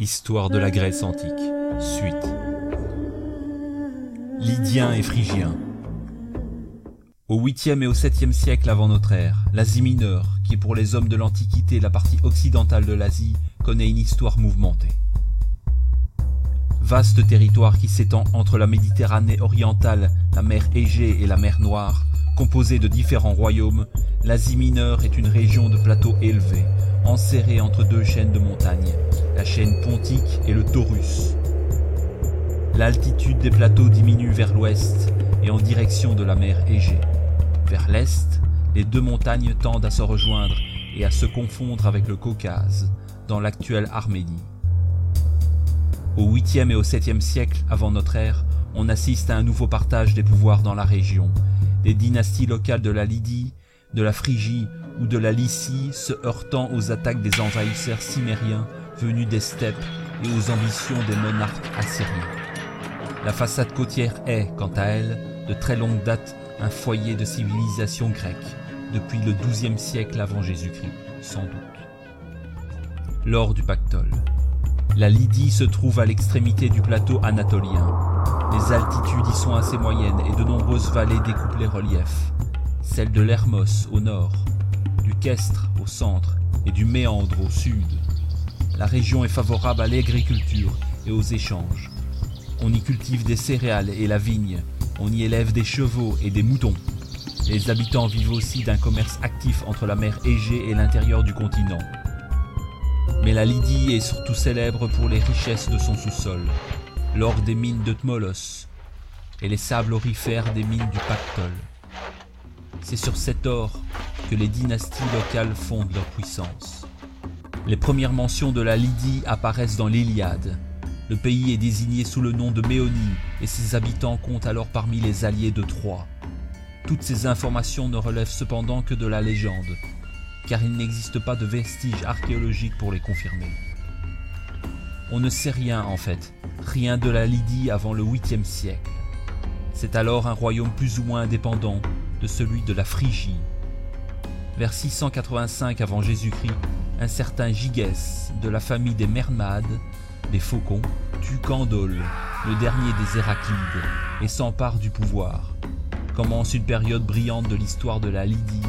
Histoire de la Grèce antique. Suite. Lydiens et Phrygiens. Au 8e et au 7e siècle avant notre ère, l'Asie mineure, qui est pour les hommes de l'Antiquité la partie occidentale de l'Asie, connaît une histoire mouvementée. Vaste territoire qui s'étend entre la Méditerranée orientale, la mer Égée et la mer Noire, composé de différents royaumes, l'Asie mineure est une région de plateaux élevés, enserrée entre deux chaînes de montagnes, la chaîne pontique et le Taurus. L'altitude des plateaux diminue vers l'ouest et en direction de la mer Égée. Vers l'est, les deux montagnes tendent à se rejoindre et à se confondre avec le Caucase, dans l'actuelle Arménie. Au 8e et au 7e siècle avant notre ère, on assiste à un nouveau partage des pouvoirs dans la région. Les dynasties locales de la Lydie, de la Phrygie ou de la Lycie se heurtant aux attaques des envahisseurs cimériens venus des steppes et aux ambitions des monarques assyriens. La façade côtière est, quant à elle, de très longue date un foyer de civilisation grecque, depuis le XIIe siècle avant Jésus-Christ, sans doute. Lors du pactole. La Lydie se trouve à l'extrémité du plateau anatolien. Les altitudes y sont assez moyennes et de nombreuses vallées découpent les reliefs. Celle de l'Hermos au nord, du Kestre au centre et du Méandre au sud. La région est favorable à l'agriculture et aux échanges. On y cultive des céréales et la vigne, on y élève des chevaux et des moutons. Les habitants vivent aussi d'un commerce actif entre la mer Égée et l'intérieur du continent. Mais la Lydie est surtout célèbre pour les richesses de son sous-sol, l'or des mines de Tmolos et les sables orifères des mines du Pactole. C'est sur cet or que les dynasties locales fondent leur puissance. Les premières mentions de la Lydie apparaissent dans l'Iliade. Le pays est désigné sous le nom de Méonie et ses habitants comptent alors parmi les alliés de Troie. Toutes ces informations ne relèvent cependant que de la légende, car il n'existe pas de vestiges archéologiques pour les confirmer. On ne sait rien en fait, rien de la Lydie avant le 8e siècle. C'est alors un royaume plus ou moins indépendant de celui de la Phrygie. Vers 685 avant Jésus-Christ, un certain Gigès de la famille des Mernades, des Faucons, tue Candole, le dernier des Héraclides, et s'empare du pouvoir. Commence une période brillante de l'histoire de la Lydie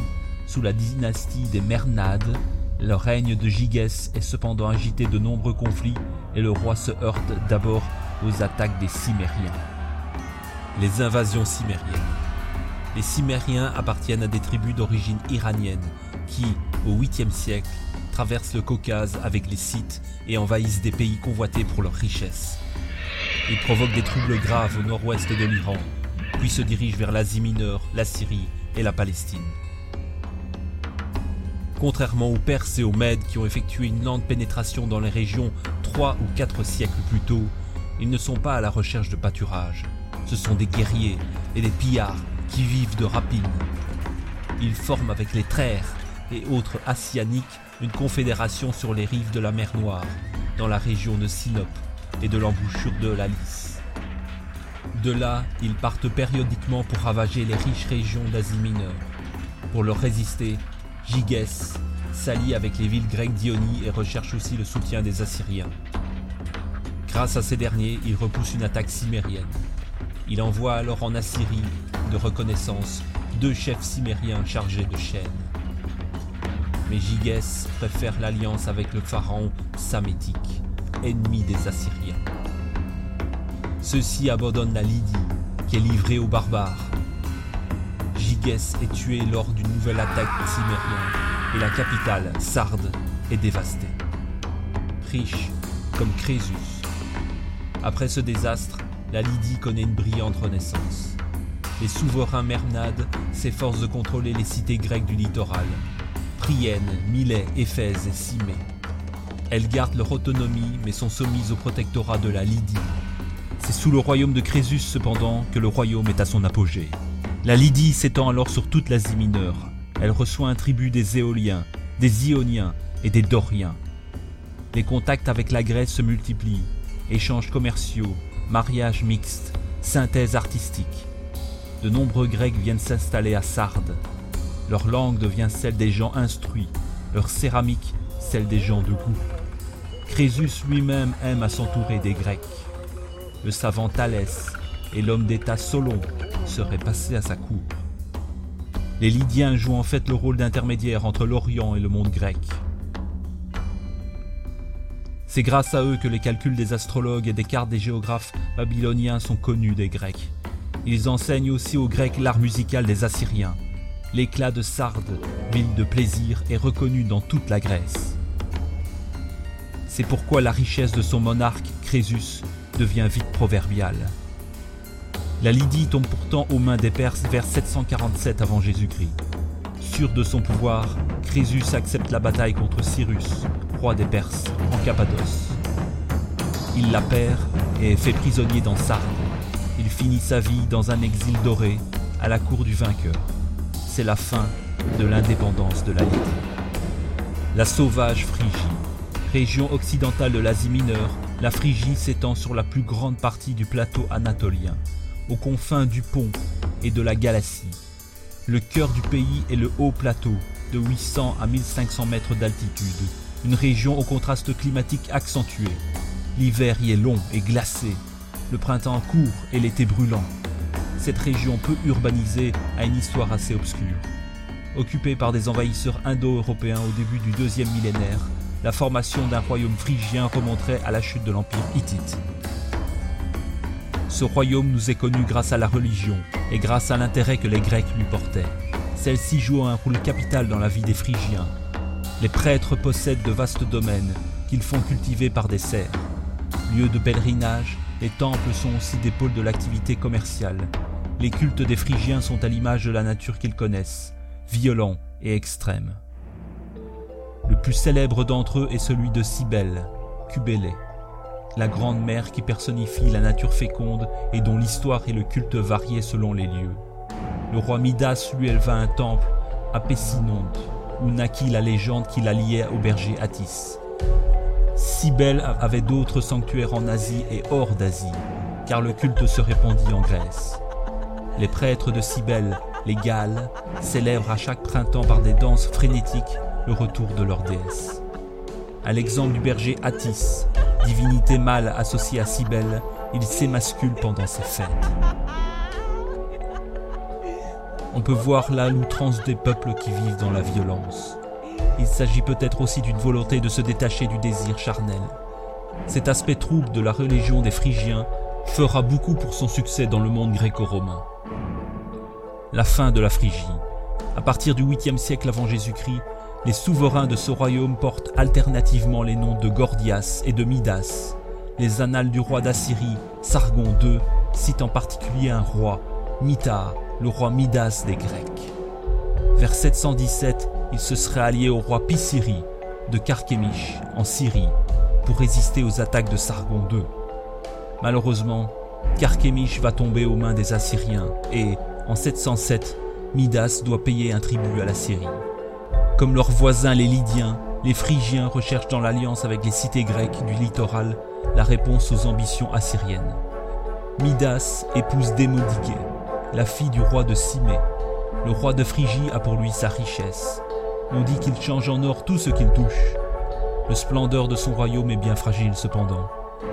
sous la dynastie des Mernades, le règne de Gigès est cependant agité de nombreux conflits et le roi se heurte d'abord aux attaques des Cimériens. Les invasions cimériennes. Les Cimériens appartiennent à des tribus d'origine iranienne qui, au 8e siècle, traversent le Caucase avec les Scythes et envahissent des pays convoités pour leurs richesses. Ils provoquent des troubles graves au nord-ouest de l'Iran, puis se dirigent vers l'Asie mineure, la Syrie et la Palestine. Contrairement aux Perses et aux Mèdes qui ont effectué une lente pénétration dans les régions trois ou quatre siècles plus tôt, ils ne sont pas à la recherche de pâturage. Ce sont des guerriers et des pillards vivent de rapines. Ils forment avec les Trères et autres Asianiques une confédération sur les rives de la mer Noire, dans la région de Sinope et de l'embouchure de la. De là, ils partent périodiquement pour ravager les riches régions d'Asie mineure. Pour leur résister, Gigès s'allie avec les villes grecques d'Ionie et recherche aussi le soutien des Assyriens. Grâce à ces derniers, il repousse une attaque cimérienne. Il envoie alors en Assyrie, de reconnaissance, deux chefs cimériens chargés de chaînes. Mais Gigès préfère l'alliance avec le pharaon samétique, ennemi des Assyriens. Ceux-ci abandonnent la Lydie, qui est livrée aux barbares. Gigès est tué lors d'une nouvelle attaque cimérienne, et la capitale, Sardes, est dévastée. Riche comme Crésus. Après ce désastre, la Lydie connaît une brillante renaissance. Les souverains Mernades s'efforcent de contrôler les cités grecques du littoral, Prienne, Milet, Éphèse et Cimée. Elles gardent leur autonomie mais sont soumises au protectorat de la Lydie. C'est sous le royaume de Crésus cependant que le royaume est à son apogée. La Lydie s'étend alors sur toute l'Asie mineure. Elle reçoit un tribut des Éoliens, des Ioniens et des Doriens. Les contacts avec la Grèce se multiplient, échanges commerciaux, mariages mixtes, synthèse artistique. De nombreux Grecs viennent s'installer à Sardes. Leur langue devient celle des gens instruits, leur céramique celle des gens de goût. Crésus lui-même aime à s'entourer des Grecs. Le savant Thalès et l'homme d'État Solon seraient passés à sa cour. Les Lydiens jouent en fait le rôle d'intermédiaire entre l'Orient et le monde grec. C'est grâce à eux que les calculs des astrologues et des cartes des géographes babyloniens sont connus des Grecs. Ils enseignent aussi aux Grecs l'art musical des Assyriens. L'éclat de Sardes, ville de plaisir, est reconnu dans toute la Grèce. C'est pourquoi la richesse de son monarque, Crésus, devient vite proverbiale. La Lydie tombe pourtant aux mains des Perses vers 747 avant Jésus-Christ. Sûr de son pouvoir, Crésus accepte la bataille contre Cyrus, roi des Perses, en Cappadoce. Il la perd et est fait prisonnier dans Sardes. Finit sa vie dans un exil doré, à la cour du vainqueur. C'est la fin de l'indépendance de la Lydie. La sauvage Phrygie, région occidentale de l'Asie mineure, la Phrygie s'étend sur la plus grande partie du plateau anatolien, aux confins du Pont et de la Galatie. Le cœur du pays est le haut plateau, de 800 à 1500 mètres d'altitude, une région au contraste climatique accentué. L'hiver y est long et glacé, le printemps court et l'été brûlant. Cette région peu urbanisée a une histoire assez obscure. Occupée par des envahisseurs indo-européens au début du deuxième millénaire, la formation d'un royaume phrygien remonterait à la chute de l'empire hittite. Ce royaume nous est connu grâce à la religion et grâce à l'intérêt que les Grecs lui portaient. Celle-ci joue un rôle capital dans la vie des Phrygiens. Les prêtres possèdent de vastes domaines qu'ils font cultiver par des serfs. Lieux de pèlerinage, les temples sont aussi des pôles de l'activité commerciale. Les cultes des Phrygiens sont à l'image de la nature qu'ils connaissent, violents et extrêmes. Le plus célèbre d'entre eux est celui de Cybèle, Cubélé la grande mère qui personnifie la nature féconde et dont l'histoire et le culte variaient selon les lieux. Le roi Midas lui éleva un temple à Pessinonte, où naquit la légende qui la liait au berger Attis. Cybèle avait d'autres sanctuaires en Asie et hors d'Asie, car le culte se répandit en Grèce. Les prêtres de Cybèle, les Galles, célèbrent à chaque printemps par des danses frénétiques le retour de leur déesse. À l'exemple du berger Attis, divinité mâle associée à Cybèle, il s'émascule pendant ses fêtes. On peut voir là l'outrance des peuples qui vivent dans la violence. Il s'agit peut-être aussi d'une volonté de se détacher du désir charnel. Cet aspect trouble de la religion des Phrygiens fera beaucoup pour son succès dans le monde gréco-romain. La fin de la Phrygie. À partir du 8e siècle avant Jésus-Christ, les souverains de ce royaume portent alternativement les noms de Gordias et de Midas. Les annales du roi d'Assyrie, Sargon II, citent en particulier un roi, Mita, le roi Midas des Grecs. Vers 717, il se serait allié au roi Pisiri de Carchemish en Syrie pour résister aux attaques de Sargon II. Malheureusement, Carchemish va tomber aux mains des Assyriens et, en 707, Midas doit payer un tribut à la Syrie. Comme leurs voisins les Lydiens, les Phrygiens recherchent dans l'alliance avec les cités grecques du littoral la réponse aux ambitions assyriennes. Midas épouse Démodiké, la fille du roi de Cimée. Le roi de Phrygie a pour lui sa richesse. On dit qu'il change en or tout ce qu'il touche. Le splendeur de son royaume est bien fragile cependant.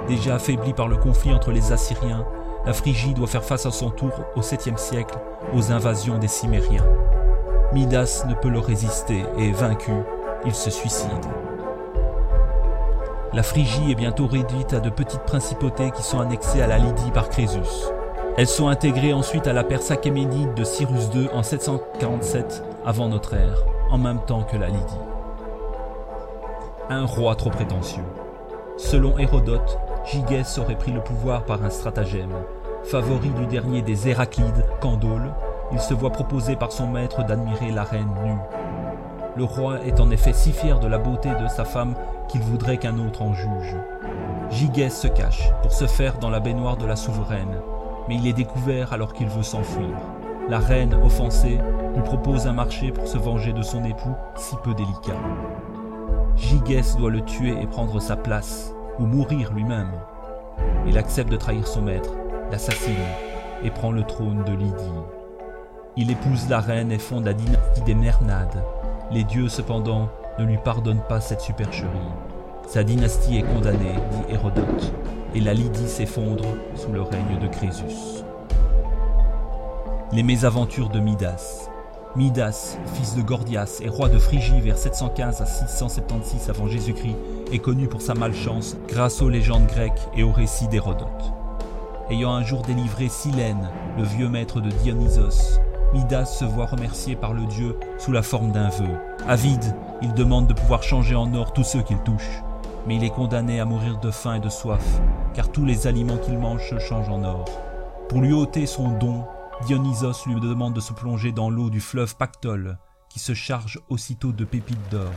Déjà affaibli par le conflit entre les Assyriens, la Phrygie doit faire face à son tour au 7e siècle aux invasions des Cimériens. Midas ne peut le résister et vaincu, il se suicide. La Phrygie est bientôt réduite à de petites principautés qui sont annexées à la Lydie par Crésus. Elles sont intégrées ensuite à la Perse achéménide de Cyrus II en 747 avant notre ère, en même temps que la Lydie. Un roi trop prétentieux. Selon Hérodote, Gygès aurait pris le pouvoir par un stratagème. Favori du dernier des Héraclides, Candole, il se voit proposer par son maître d'admirer la reine nue. Le roi est en effet si fier de la beauté de sa femme qu'il voudrait qu'un autre en juge. Gigès se cache pour se faire dans la baignoire de la souveraine, mais il est découvert alors qu'il veut s'enfuir. La reine, offensée, lui propose un marché pour se venger de son époux si peu délicat. Gigès doit le tuer et prendre sa place, ou mourir lui-même. Il accepte de trahir son maître, l'assassine, et prend le trône de Lydie. Il épouse la reine et fonde la dynastie des Mernades. Les dieux, cependant, ne lui pardonnent pas cette supercherie. Sa dynastie est condamnée, dit Hérodote, et la Lydie s'effondre sous le règne de Crésus. Les mésaventures de Midas. Midas, fils de Gordias et roi de Phrygie vers 715 à 676 avant Jésus-Christ, est connu pour sa malchance grâce aux légendes grecques et aux récits d'Hérodote. Ayant un jour délivré Silène, le vieux maître de Dionysos, Midas se voit remercié par le dieu sous la forme d'un vœu. Avide, il demande de pouvoir changer en or tous ceux qu'il touche. Mais il est condamné à mourir de faim et de soif, car tous les aliments qu'il mange se changent en or. Pour lui ôter son don, Dionysos lui demande de se plonger dans l'eau du fleuve Pactole, qui se charge aussitôt de pépites d'or.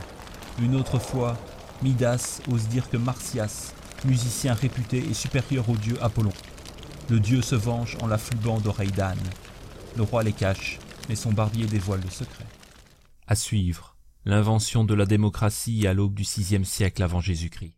Une autre fois, Midas ose dire que Martias, musicien réputé, est supérieur au dieu Apollon. Le dieu se venge en l'affluent d'oreilles d'âne. Le roi les cache, mais son barbier dévoile le secret. À suivre, l'invention de la démocratie à l'aube du sixième siècle avant Jésus-Christ.